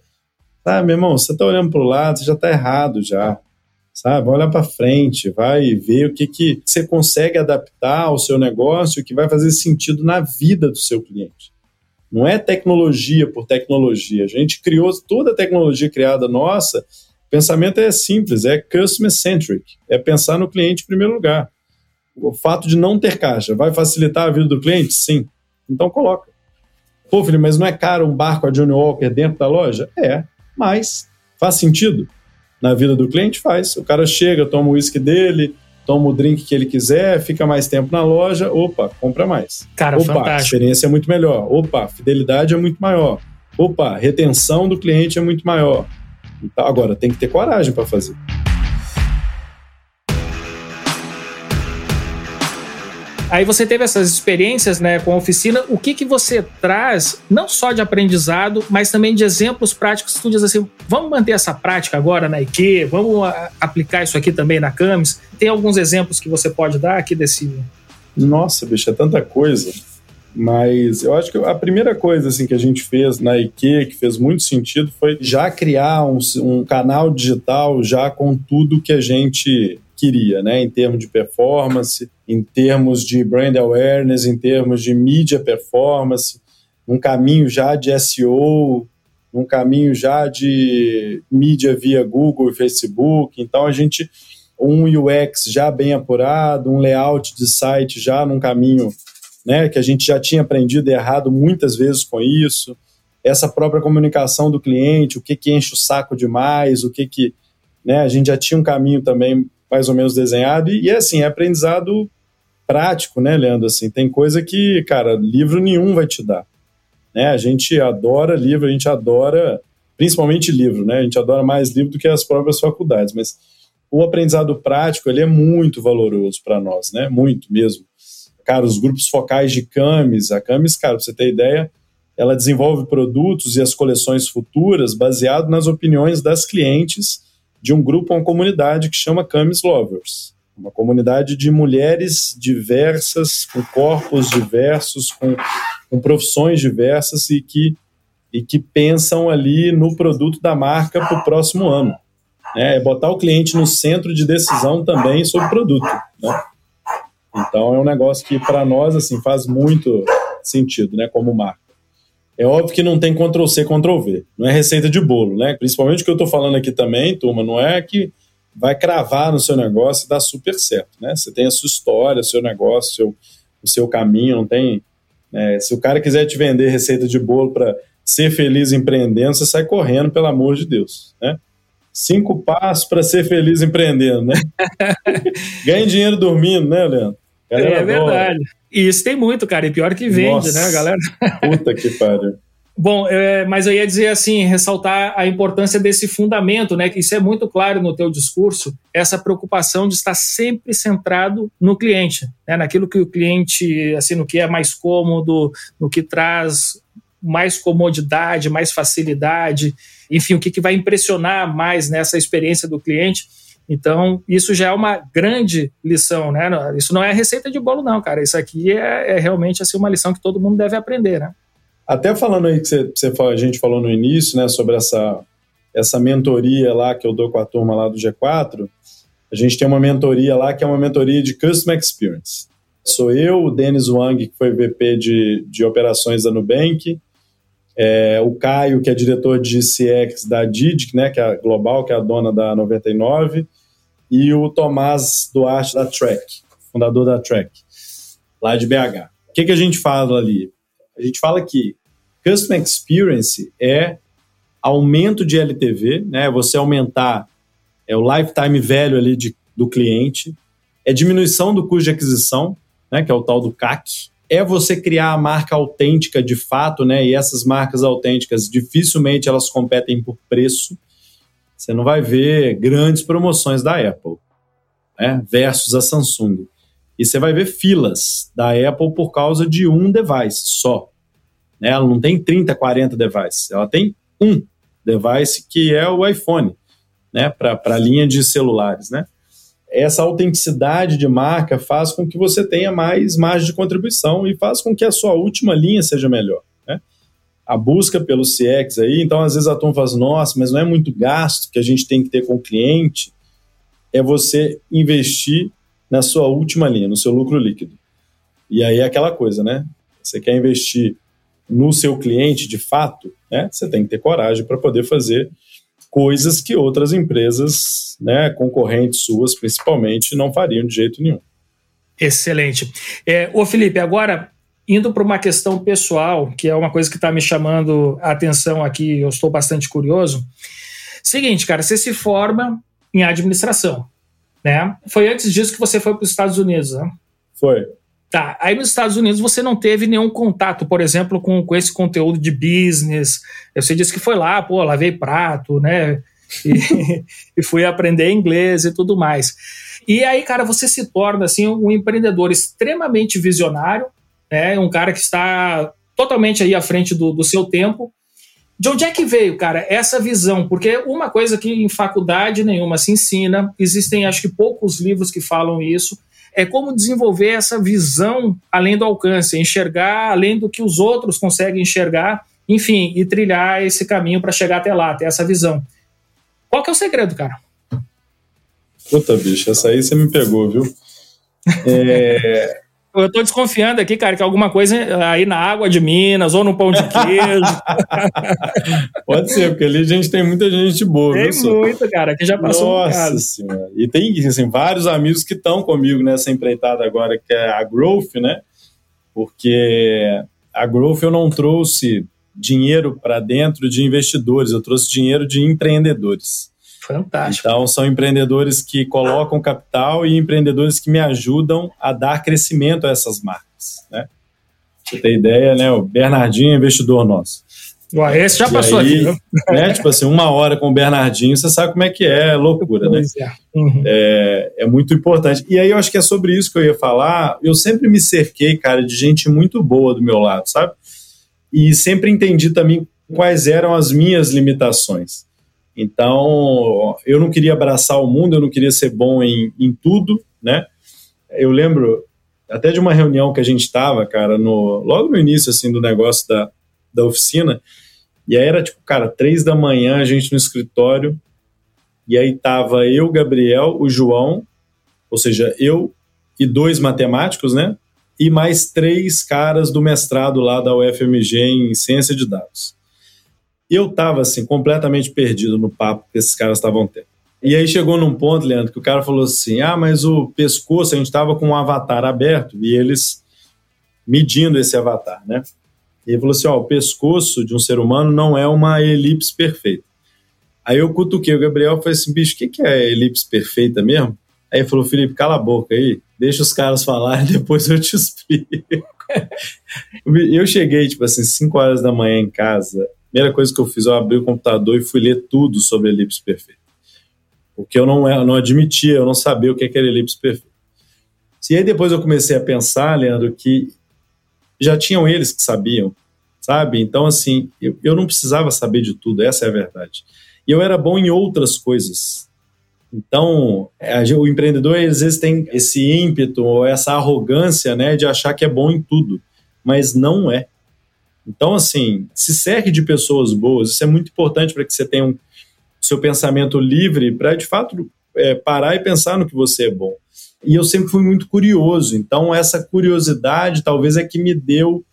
Sabe, meu irmão, você tá olhando para o lado, você já tá errado já sabe? Olha para frente, vai ver o que, que você consegue adaptar ao seu negócio, que vai fazer sentido na vida do seu cliente. Não é tecnologia por tecnologia. A gente criou toda a tecnologia criada nossa. O pensamento é simples, é customer centric, é pensar no cliente em primeiro lugar. O fato de não ter caixa vai facilitar a vida do cliente? Sim. Então coloca. Pô, filho, mas não é caro um barco a Johnny Walker dentro da loja? É, mas faz sentido? na vida do cliente? Faz. O cara chega, toma o uísque dele, toma o drink que ele quiser, fica mais tempo na loja, opa, compra mais. Cara, opa, fantástico. a experiência é muito melhor. Opa, fidelidade é muito maior. Opa, retenção do cliente é muito maior. Então, agora, tem que ter coragem para fazer. Aí você teve essas experiências né, com a oficina. O que, que você traz, não só de aprendizado, mas também de exemplos práticos? Tu diz assim, vamos manter essa prática agora na IKE, vamos a, aplicar isso aqui também na Camis. Tem alguns exemplos que você pode dar aqui desse... Nossa, bicho, é tanta coisa. Mas eu acho que a primeira coisa assim, que a gente fez na IKE, que fez muito sentido, foi já criar um, um canal digital já com tudo que a gente queria, né? Em termos de performance, em termos de brand awareness, em termos de mídia performance, um caminho já de SEO, um caminho já de mídia via Google e Facebook. Então a gente um UX já bem apurado, um layout de site já num caminho, né, que a gente já tinha aprendido errado muitas vezes com isso. Essa própria comunicação do cliente, o que que enche o saco demais, o que que, né, a gente já tinha um caminho também mais ou menos desenhado e, e é assim, é aprendizado prático, né, Leandro? Assim, tem coisa que, cara, livro nenhum vai te dar. Né? A gente adora livro, a gente adora, principalmente livro, né? A gente adora mais livro do que as próprias faculdades, mas o aprendizado prático, ele é muito valoroso para nós, né? Muito mesmo. Cara, os grupos focais de Camis, a Camis, cara, pra você ter ideia, ela desenvolve produtos e as coleções futuras baseado nas opiniões das clientes de um grupo, uma comunidade que chama Camis Lovers uma comunidade de mulheres diversas, com corpos diversos, com, com profissões diversas e que, e que pensam ali no produto da marca para o próximo ano. Né? É botar o cliente no centro de decisão também sobre o produto. Né? Então é um negócio que para nós assim faz muito sentido, né, como marca. É óbvio que não tem Ctrl C, Ctrl V. Não é receita de bolo, né? Principalmente o que eu estou falando aqui também, turma, não é que vai cravar no seu negócio e dá super certo, né? Você tem a sua história, o seu negócio, o seu, o seu caminho, não tem... Né? Se o cara quiser te vender receita de bolo para ser feliz empreendendo, você sai correndo, pelo amor de Deus, né? Cinco passos para ser feliz empreendendo, né? Ganhe dinheiro dormindo, né, Leandro? Galera é verdade. E isso tem muito, cara. E pior que vende, Nossa, né, galera? Puta que pariu. Bom, é, mas eu ia dizer assim, ressaltar a importância desse fundamento, né? Que isso é muito claro no teu discurso, essa preocupação de estar sempre centrado no cliente, né, naquilo que o cliente, assim, no que é mais cômodo, no que traz mais comodidade, mais facilidade, enfim, o que, que vai impressionar mais nessa experiência do cliente. Então, isso já é uma grande lição, né? Isso não é receita de bolo, não, cara. Isso aqui é, é realmente assim, uma lição que todo mundo deve aprender, né? Até falando aí que você, você, a gente falou no início, né, sobre essa, essa mentoria lá que eu dou com a turma lá do G4, a gente tem uma mentoria lá que é uma mentoria de Customer Experience. Sou eu, o Denis Wang, que foi VP de, de operações da Nubank, é, o Caio, que é diretor de CX da Didic, né, que é a global, que é a dona da 99, e o Tomás Duarte da Track, fundador da Track, lá de BH. O que, que a gente fala ali? A gente fala que Customer Experience é aumento de LTV, né? Você aumentar é o lifetime velho ali de, do cliente, é diminuição do custo de aquisição, né? Que é o tal do CAC. É você criar a marca autêntica de fato, né? E essas marcas autênticas dificilmente elas competem por preço. Você não vai ver grandes promoções da Apple, né? Versus a Samsung. E você vai ver filas da Apple por causa de um device só. Né? Ela não tem 30, 40 devices, ela tem um device que é o iPhone, né? para a linha de celulares. Né? Essa autenticidade de marca faz com que você tenha mais margem de contribuição e faz com que a sua última linha seja melhor. A busca pelo CX aí, então às vezes a turma fala assim, nossa, mas não é muito gasto que a gente tem que ter com o cliente, é você investir na sua última linha, no seu lucro líquido. E aí é aquela coisa, né? Você quer investir no seu cliente de fato, né? Você tem que ter coragem para poder fazer coisas que outras empresas, né, concorrentes suas principalmente, não fariam de jeito nenhum. Excelente. É, ô Felipe, agora indo para uma questão pessoal, que é uma coisa que está me chamando a atenção aqui, eu estou bastante curioso. Seguinte, cara, você se forma em administração né? Foi antes disso que você foi para os Estados Unidos, né? Foi. Tá, aí nos Estados Unidos você não teve nenhum contato, por exemplo, com, com esse conteúdo de business. Você disse que foi lá, pô, lavei prato, né? E, e fui aprender inglês e tudo mais. E aí, cara, você se torna assim um empreendedor extremamente visionário, né? Um cara que está totalmente aí à frente do, do seu tempo de onde é que veio, cara, essa visão? Porque uma coisa que em faculdade nenhuma se ensina, existem acho que poucos livros que falam isso, é como desenvolver essa visão além do alcance, enxergar além do que os outros conseguem enxergar, enfim, e trilhar esse caminho para chegar até lá, ter essa visão. Qual que é o segredo, cara? Puta, bicho, essa aí você me pegou, viu? É, eu tô desconfiando aqui, cara, que alguma coisa aí na água de Minas ou no pão de queijo. Pode ser, porque ali a gente tem muita gente boa. Tem viu, muito, cara, que já passou Nossa senhora. E tem assim, vários amigos que estão comigo nessa empreitada agora, que é a Growth, né? Porque a Growth eu não trouxe dinheiro para dentro de investidores, eu trouxe dinheiro de empreendedores. Fantástico. Então, são empreendedores que colocam capital e empreendedores que me ajudam a dar crescimento a essas marcas. Né? Você ter ideia, né? O Bernardinho é investidor nosso. Ué, esse já e passou aí, aqui, né? Tipo assim, uma hora com o Bernardinho, você sabe como é que é, é loucura, né? É. Uhum. É, é muito importante. E aí eu acho que é sobre isso que eu ia falar. Eu sempre me cerquei, cara, de gente muito boa do meu lado, sabe? E sempre entendi também quais eram as minhas limitações. Então, eu não queria abraçar o mundo, eu não queria ser bom em, em tudo, né? Eu lembro até de uma reunião que a gente estava, cara, no, logo no início, assim, do negócio da, da oficina, e aí era, tipo, cara, três da manhã, a gente no escritório, e aí tava eu, Gabriel, o João, ou seja, eu e dois matemáticos, né? E mais três caras do mestrado lá da UFMG em ciência de dados. Eu tava, assim, completamente perdido no papo que esses caras estavam tendo. E aí chegou num ponto, Leandro, que o cara falou assim: ah, mas o pescoço, a gente tava com um avatar aberto e eles medindo esse avatar, né? E ele falou assim: ó, o pescoço de um ser humano não é uma elipse perfeita. Aí eu cutuquei o Gabriel e falei assim: bicho, o que, que é elipse perfeita mesmo? Aí ele falou: Felipe, cala a boca aí, deixa os caras falarem, depois eu te explico. eu cheguei, tipo assim, 5 horas da manhã em casa. Primeira coisa que eu fiz, eu abri o computador e fui ler tudo sobre elipse perfeita. Porque eu não, eu não admitia, eu não sabia o que era elipse perfeita. E aí depois eu comecei a pensar, Leandro, que já tinham eles que sabiam, sabe? Então, assim, eu, eu não precisava saber de tudo, essa é a verdade. E eu era bom em outras coisas. Então, o empreendedor às vezes tem esse ímpeto ou essa arrogância, né, de achar que é bom em tudo, mas não é. Então, assim, se cerque de pessoas boas, isso é muito importante para que você tenha um seu pensamento livre para, de fato, é, parar e pensar no que você é bom. E eu sempre fui muito curioso, então essa curiosidade talvez é que me deu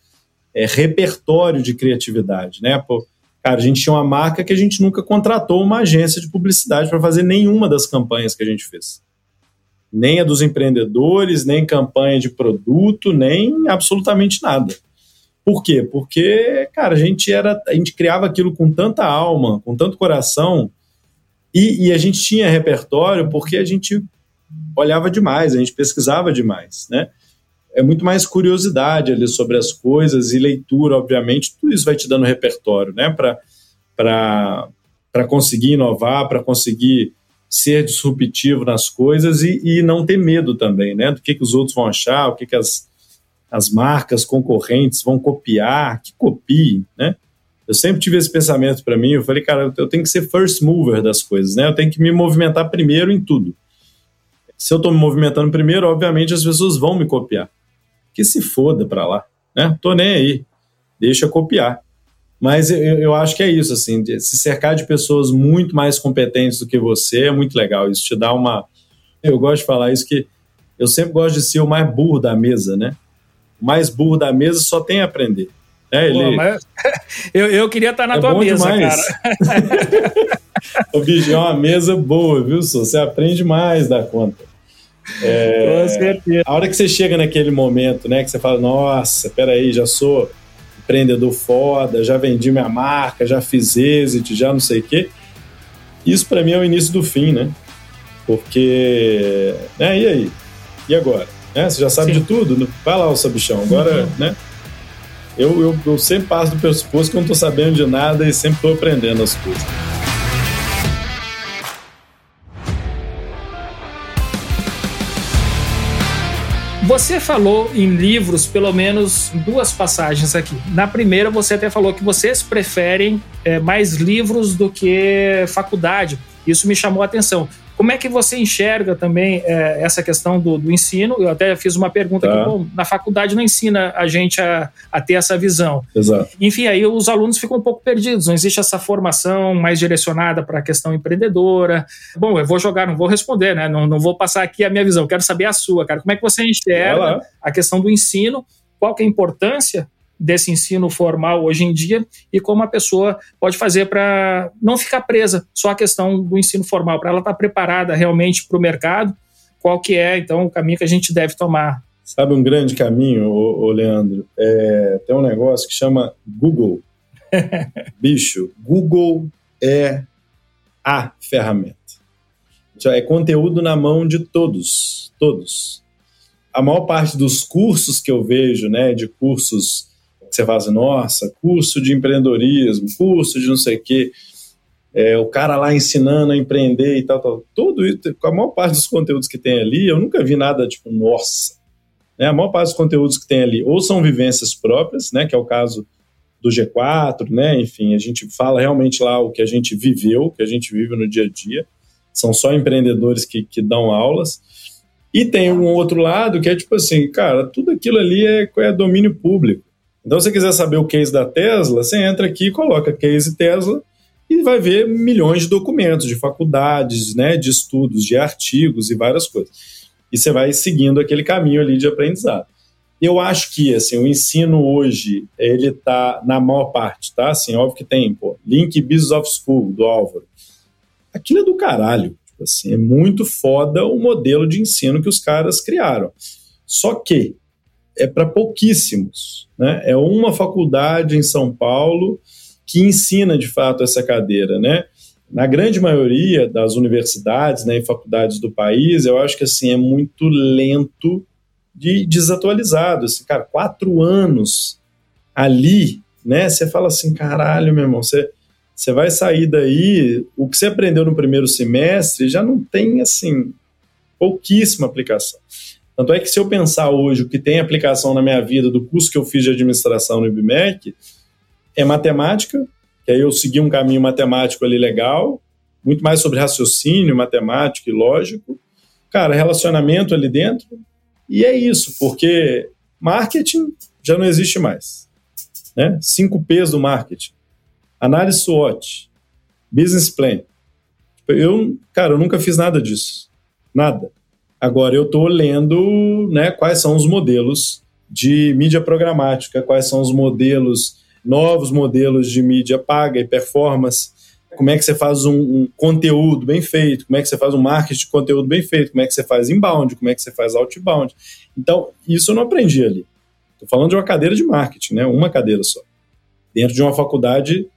é, repertório de criatividade, né? Pô, cara, a gente tinha uma marca que a gente nunca contratou uma agência de publicidade para fazer nenhuma das campanhas que a gente fez. Nem a dos empreendedores, nem campanha de produto, nem absolutamente nada. Por quê? Porque, cara, a gente era, a gente criava aquilo com tanta alma, com tanto coração, e, e a gente tinha repertório porque a gente olhava demais, a gente pesquisava demais, né? É muito mais curiosidade ali sobre as coisas e leitura, obviamente, tudo isso vai te dando repertório, né? Para conseguir inovar, para conseguir ser disruptivo nas coisas e, e, não ter medo também, né? Do que, que os outros vão achar, o que, que as, as marcas concorrentes vão copiar, que copiem, né? Eu sempre tive esse pensamento para mim, eu falei, cara, eu tenho que ser first mover das coisas, né? Eu tenho que me movimentar primeiro em tudo se eu estou me movimentando primeiro, obviamente as pessoas vão me copiar. Que se foda para lá, né? Tô nem aí, deixa eu copiar. Mas eu, eu, acho que é isso, assim, se cercar de pessoas muito mais competentes do que você é muito legal. Isso te dá uma. Eu gosto de falar isso que eu sempre gosto de ser o mais burro da mesa, né? O mais burro da mesa só tem a aprender. É, ele... Pô, mas... eu, eu queria estar na é tua mesa, demais. cara. o bicho é uma mesa boa, viu, Sô? Você aprende mais da conta. É, Com certeza. A hora que você chega naquele momento, né, que você fala, nossa, peraí, já sou empreendedor foda, já vendi minha marca, já fiz exit, já não sei o quê. Isso para mim é o início do fim, né? Porque, né, e aí? E agora? Né? Você já sabe Sim. de tudo? Vai lá, o sabichão. Agora, uhum. né? Eu, eu, eu sempre passo do pressuposto que eu não estou sabendo de nada e sempre estou aprendendo as coisas. Você falou em livros, pelo menos duas passagens aqui. Na primeira, você até falou que vocês preferem é, mais livros do que faculdade. Isso me chamou a atenção. Como é que você enxerga também é, essa questão do, do, ensino? Eu até fiz uma pergunta tá. que, bom, na faculdade não ensina a gente a, a, ter essa visão. Exato. Enfim, aí os alunos ficam um pouco perdidos, não existe essa formação mais direcionada para a questão empreendedora. Bom, eu vou jogar, não vou responder, né? Não, não vou passar aqui a minha visão, quero saber a sua, cara. Como é que você enxerga a questão do ensino? Qual que é a importância desse ensino formal hoje em dia e como a pessoa pode fazer para não ficar presa só a questão do ensino formal, para ela estar tá preparada realmente para o mercado, qual que é então o caminho que a gente deve tomar. Sabe um grande caminho, ô, ô Leandro? É, tem um negócio que chama Google. Bicho, Google é a ferramenta. É conteúdo na mão de todos, todos. A maior parte dos cursos que eu vejo, né, de cursos você fala nossa, curso de empreendedorismo, curso de não sei o quê, é, o cara lá ensinando a empreender e tal, tal. Tudo isso, com a maior parte dos conteúdos que tem ali, eu nunca vi nada tipo, nossa. Né? A maior parte dos conteúdos que tem ali ou são vivências próprias, né, que é o caso do G4, né? Enfim, a gente fala realmente lá o que a gente viveu, o que a gente vive no dia a dia. São só empreendedores que, que dão aulas. E tem um outro lado que é tipo assim, cara, tudo aquilo ali é, é domínio público. Então, se você quiser saber o case da Tesla, você entra aqui, coloca case Tesla e vai ver milhões de documentos de faculdades, né, de estudos, de artigos e várias coisas. E você vai seguindo aquele caminho ali de aprendizado. Eu acho que assim, o ensino hoje, ele está na maior parte, tá? Assim, óbvio que tem, pô, Link Business of School, do Álvaro. Aquilo é do caralho. Tipo assim, é muito foda o modelo de ensino que os caras criaram. Só que é para pouquíssimos. Né? É uma faculdade em São Paulo que ensina de fato essa cadeira. Né? Na grande maioria das universidades né, e faculdades do país, eu acho que assim é muito lento de desatualizado. Assim, cara, quatro anos ali, né? Você fala assim, caralho, meu irmão, você, você vai sair daí, o que você aprendeu no primeiro semestre já não tem, assim, pouquíssima aplicação. Tanto é que se eu pensar hoje o que tem aplicação na minha vida do curso que eu fiz de administração no IBMEC, é matemática, que aí eu segui um caminho matemático ali legal, muito mais sobre raciocínio matemático e lógico. Cara, relacionamento ali dentro, e é isso, porque marketing já não existe mais. Né? Cinco P's do marketing. Análise SWOT, business plan. Eu, cara, eu nunca fiz nada disso. Nada. Agora eu estou lendo né, quais são os modelos de mídia programática, quais são os modelos, novos modelos de mídia paga e performance, como é que você faz um, um, conteúdo bem feito, como é que você faz um marketing de conteúdo bem feito, como é que você faz inbound, como é que você faz outbound. Então, isso eu não aprendi ali. Estou falando de uma cadeira de marketing, né? uma cadeira só. Dentro de uma faculdade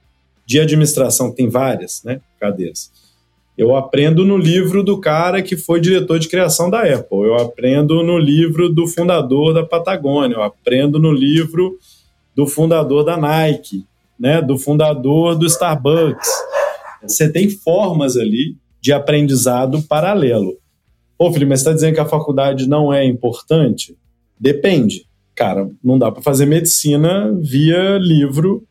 de administração, que tem várias né, cadeiras. Eu aprendo no livro do cara que foi diretor de criação da Apple, eu aprendo no livro do fundador da Patagônia, eu aprendo no livro do fundador da Nike, né, do fundador do Starbucks. Você tem formas ali de aprendizado paralelo. Ô, Felipe, mas você está dizendo que a faculdade não é importante? Depende. Cara, não dá para fazer medicina via livro,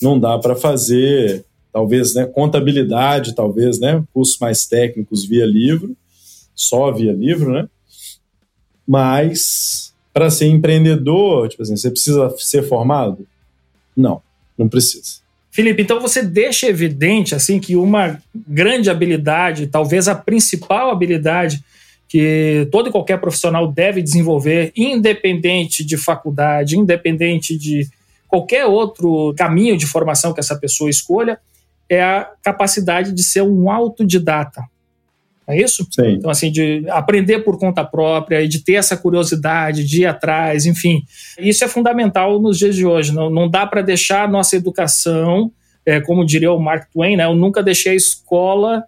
não dá para fazer talvez, né, contabilidade, talvez, né, cursos mais técnicos via livro, só via livro, né? Mas para ser empreendedor, tipo assim, você precisa ser formado? Não, não precisa. Felipe, então você deixa evidente assim que uma grande habilidade, talvez a principal habilidade que todo e qualquer profissional deve desenvolver, independente de faculdade, independente de qualquer outro caminho de formação que essa pessoa escolha, é a capacidade de ser um autodidata. É isso? Sim. Então, assim, de aprender por conta própria e de ter essa curiosidade, de ir atrás, enfim. Isso é fundamental nos dias de hoje. Não, não dá para deixar a nossa educação, é, como diria o Mark Twain, né? Eu nunca deixei a escola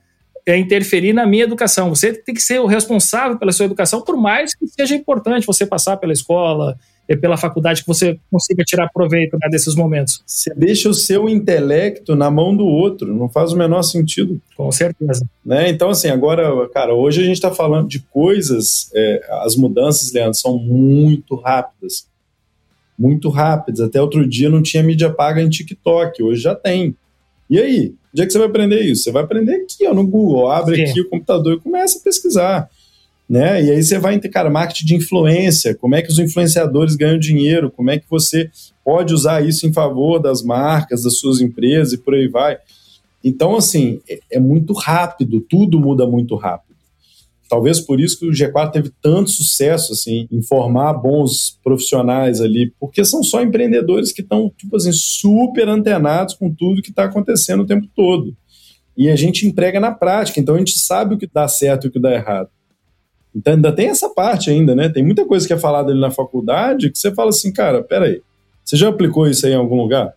é, interferir na minha educação. Você tem que ser o responsável pela sua educação, por mais que seja importante você passar pela escola, pela faculdade que você consiga tirar proveito né, desses momentos. Você deixa o seu intelecto na mão do outro, não faz o menor sentido. Com certeza. Né? Então, assim, agora, cara, hoje a gente está falando de coisas, é, as mudanças, Leandro, são muito rápidas. Muito rápidas. Até outro dia não tinha mídia paga em TikTok, hoje já tem. E aí? Onde é que você vai aprender isso? Você vai aprender aqui, ó, no Google. Abre Sim. aqui o computador e começa a pesquisar né? E aí você vai cara, marketing de influência, como é que os influenciadores ganham dinheiro, como é que você pode usar isso em favor das marcas, das suas empresas e por aí vai. Então, assim, é, é muito rápido, tudo muda muito rápido. Talvez por isso que o G4 teve tanto sucesso assim, em formar bons profissionais ali, porque são só empreendedores que estão tipo assim, super antenados com tudo que está acontecendo o tempo todo. E a gente emprega na prática, então a gente sabe o que dá certo e o que dá errado. Então ainda tem essa parte ainda, né? Tem muita coisa que é falada ali na faculdade que você fala assim, cara, peraí, você já aplicou isso aí em algum lugar?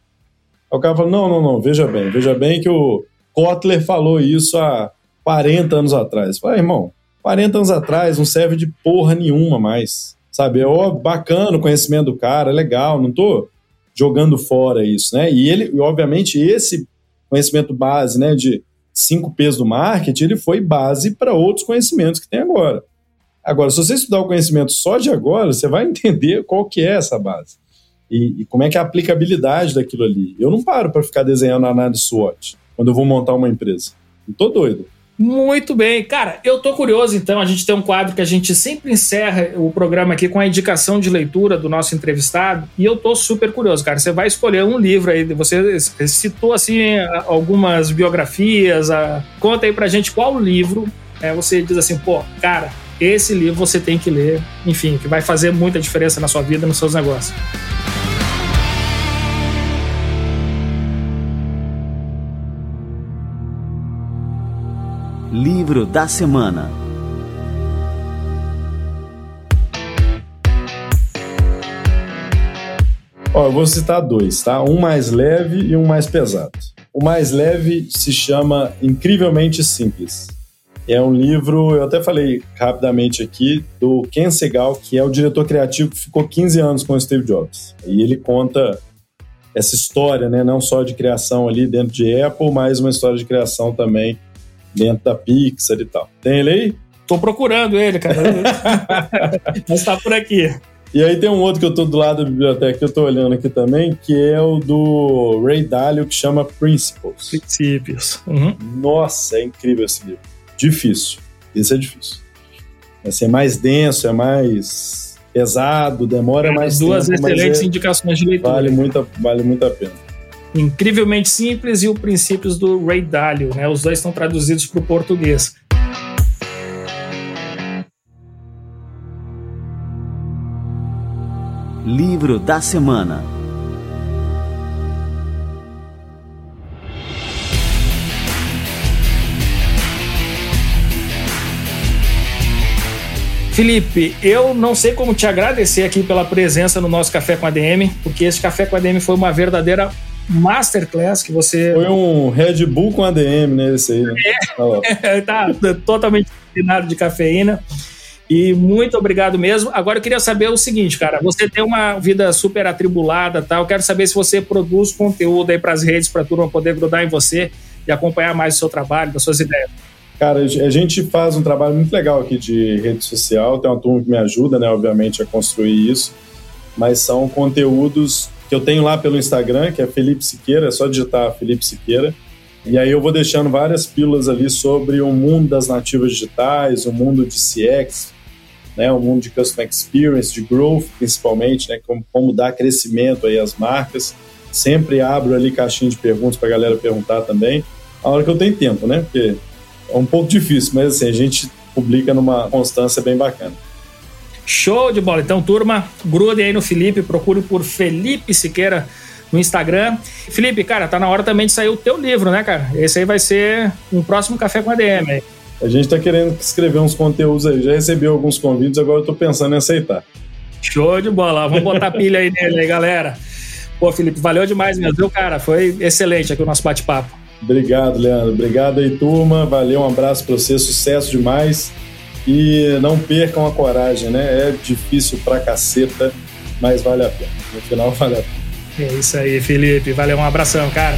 Aí o cara fala, não, não, não, veja bem, veja bem que o Kotler falou isso há 40 anos atrás. Fala, irmão, 40 anos atrás não serve de porra nenhuma mais, sabe? É bacana o conhecimento do cara, é legal, não tô jogando fora isso, né? E ele, obviamente, esse conhecimento base, né, de cinco P's do marketing, ele foi base para outros conhecimentos que tem agora. Agora, se você estudar o conhecimento só de agora, você vai entender qual que é essa base. E, e como é que é a aplicabilidade daquilo ali. Eu não paro para ficar desenhando análise SWOT quando eu vou montar uma empresa. Não tô doido. Muito bem. Cara, eu tô curioso então. A gente tem um quadro que a gente sempre encerra o programa aqui com a indicação de leitura do nosso entrevistado. E eu tô super curioso, cara. Você vai escolher um livro aí. Você citou assim algumas biografias. A... Conta aí pra gente qual livro é, você diz assim, pô, cara, esse livro você tem que ler, enfim, que vai fazer muita diferença na sua vida, nos seus negócios. Livro da semana. Ó, eu vou citar dois, tá? Um mais leve e um mais pesado. O mais leve se chama Incrivelmente Simples É um livro, eu até falei rapidamente aqui, do Ken Segal, que é o diretor criativo que ficou 15 anos com o Steve Jobs. E ele conta essa história, né, não só de criação ali dentro de Apple, mas uma história de criação também dentro da Pixar e tal. Tem ele aí? Tô procurando ele, cara. Mas tá por aqui. E aí tem um outro que eu tô do lado da biblioteca que eu tô olhando aqui também, que é o do Ray Dalio, que chama Principles. Princípios. Uhum. Nossa, é incrível esse livro. Difícil. Isso é difícil. Assim, é mais denso, é mais pesado, demora mais Duas tempo, excelentes é, indicações de leitura. vale muito, vale muito a pena. Incrivelmente simples e o Princípios do Ray Dalio, né? Os dois estão traduzidos para o português. Livro da semana. Felipe, eu não sei como te agradecer aqui pela presença no nosso Café com ADM, porque esse Café com ADM foi uma verdadeira masterclass que você Foi um Red Bull com ADM, né? Esse aí, né? Olha lá. tá totalmente disciplinado de cafeína. E muito obrigado mesmo. Agora eu queria saber o seguinte, cara. Você tem uma vida super atribulada, tá? Eu quero saber se você produz conteúdo aí para as redes para a turma poder grudar em você e acompanhar mais o seu trabalho, das suas ideias. Cara, a gente faz um trabalho muito legal aqui de rede social. Tem uma turma que me ajuda, né, obviamente, a construir isso. Mas são conteúdos que eu tenho lá pelo Instagram, que é Felipe Siqueira, é só digitar Felipe Siqueira. E aí eu vou deixando várias pílulas ali sobre o mundo das nativas digitais, o mundo de CX, né, o mundo de Customer Experience, de Growth principalmente, né, como, como dar crescimento aí às marcas. Sempre abro ali caixinha de perguntas para a galera perguntar também. A hora que eu tenho tempo, né, porque é um pouco difícil, mas assim, a gente publica numa constância bem bacana. Show de bola. Então, turma, grudem aí no Felipe, procure por Felipe Siqueira no Instagram. Felipe, cara, tá na hora também de sair o teu livro, né, cara? Esse aí vai ser um próximo Café com a DM. aí. A gente está querendo escrever uns conteúdos aí. Já recebi alguns convites, agora eu tô pensando em aceitar. Show de bola. Vamos botar pilha aí nele aí, galera. Pô, Felipe, valeu demais mesmo, viu, cara? Foi excelente aqui o nosso bate-papo. Obrigado, Leandro. Obrigado aí, turma. Valeu, um abraço para você, sucesso demais. E não percam a coragem, né? É difícil pra caceta, mas vale a pena. No final, vale a pena. É isso aí, Felipe. Valeu, um abração, cara.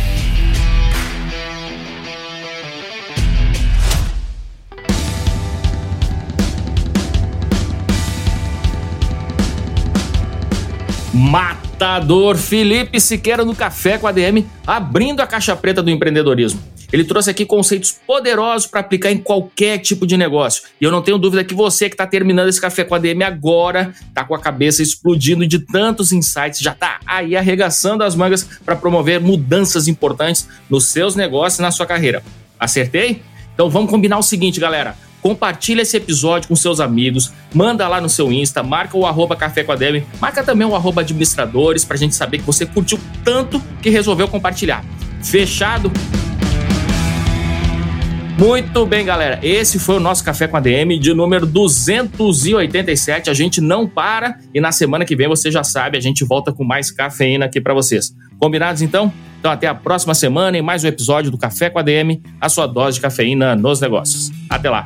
Matador Felipe Siqueira no Café com a DM, abrindo a caixa preta do empreendedorismo. Ele trouxe aqui conceitos poderosos para aplicar em qualquer tipo de negócio. E eu não tenho dúvida que você que está terminando esse Café com a DM agora está com a cabeça explodindo de tantos insights, já está aí arregaçando as mangas para promover mudanças importantes nos seus negócios e na sua carreira. Acertei? Então vamos combinar o seguinte, galera. Compartilha esse episódio com seus amigos, manda lá no seu Insta, marca o arroba Café com a Demi, marca também o arroba administradores pra gente saber que você curtiu tanto que resolveu compartilhar. Fechado? Muito bem, galera. Esse foi o nosso Café com a DM de número 287. A gente não para e na semana que vem você já sabe, a gente volta com mais cafeína aqui para vocês. Combinados então? Então até a próxima semana em mais um episódio do Café com a DM, a sua dose de cafeína nos negócios. Até lá.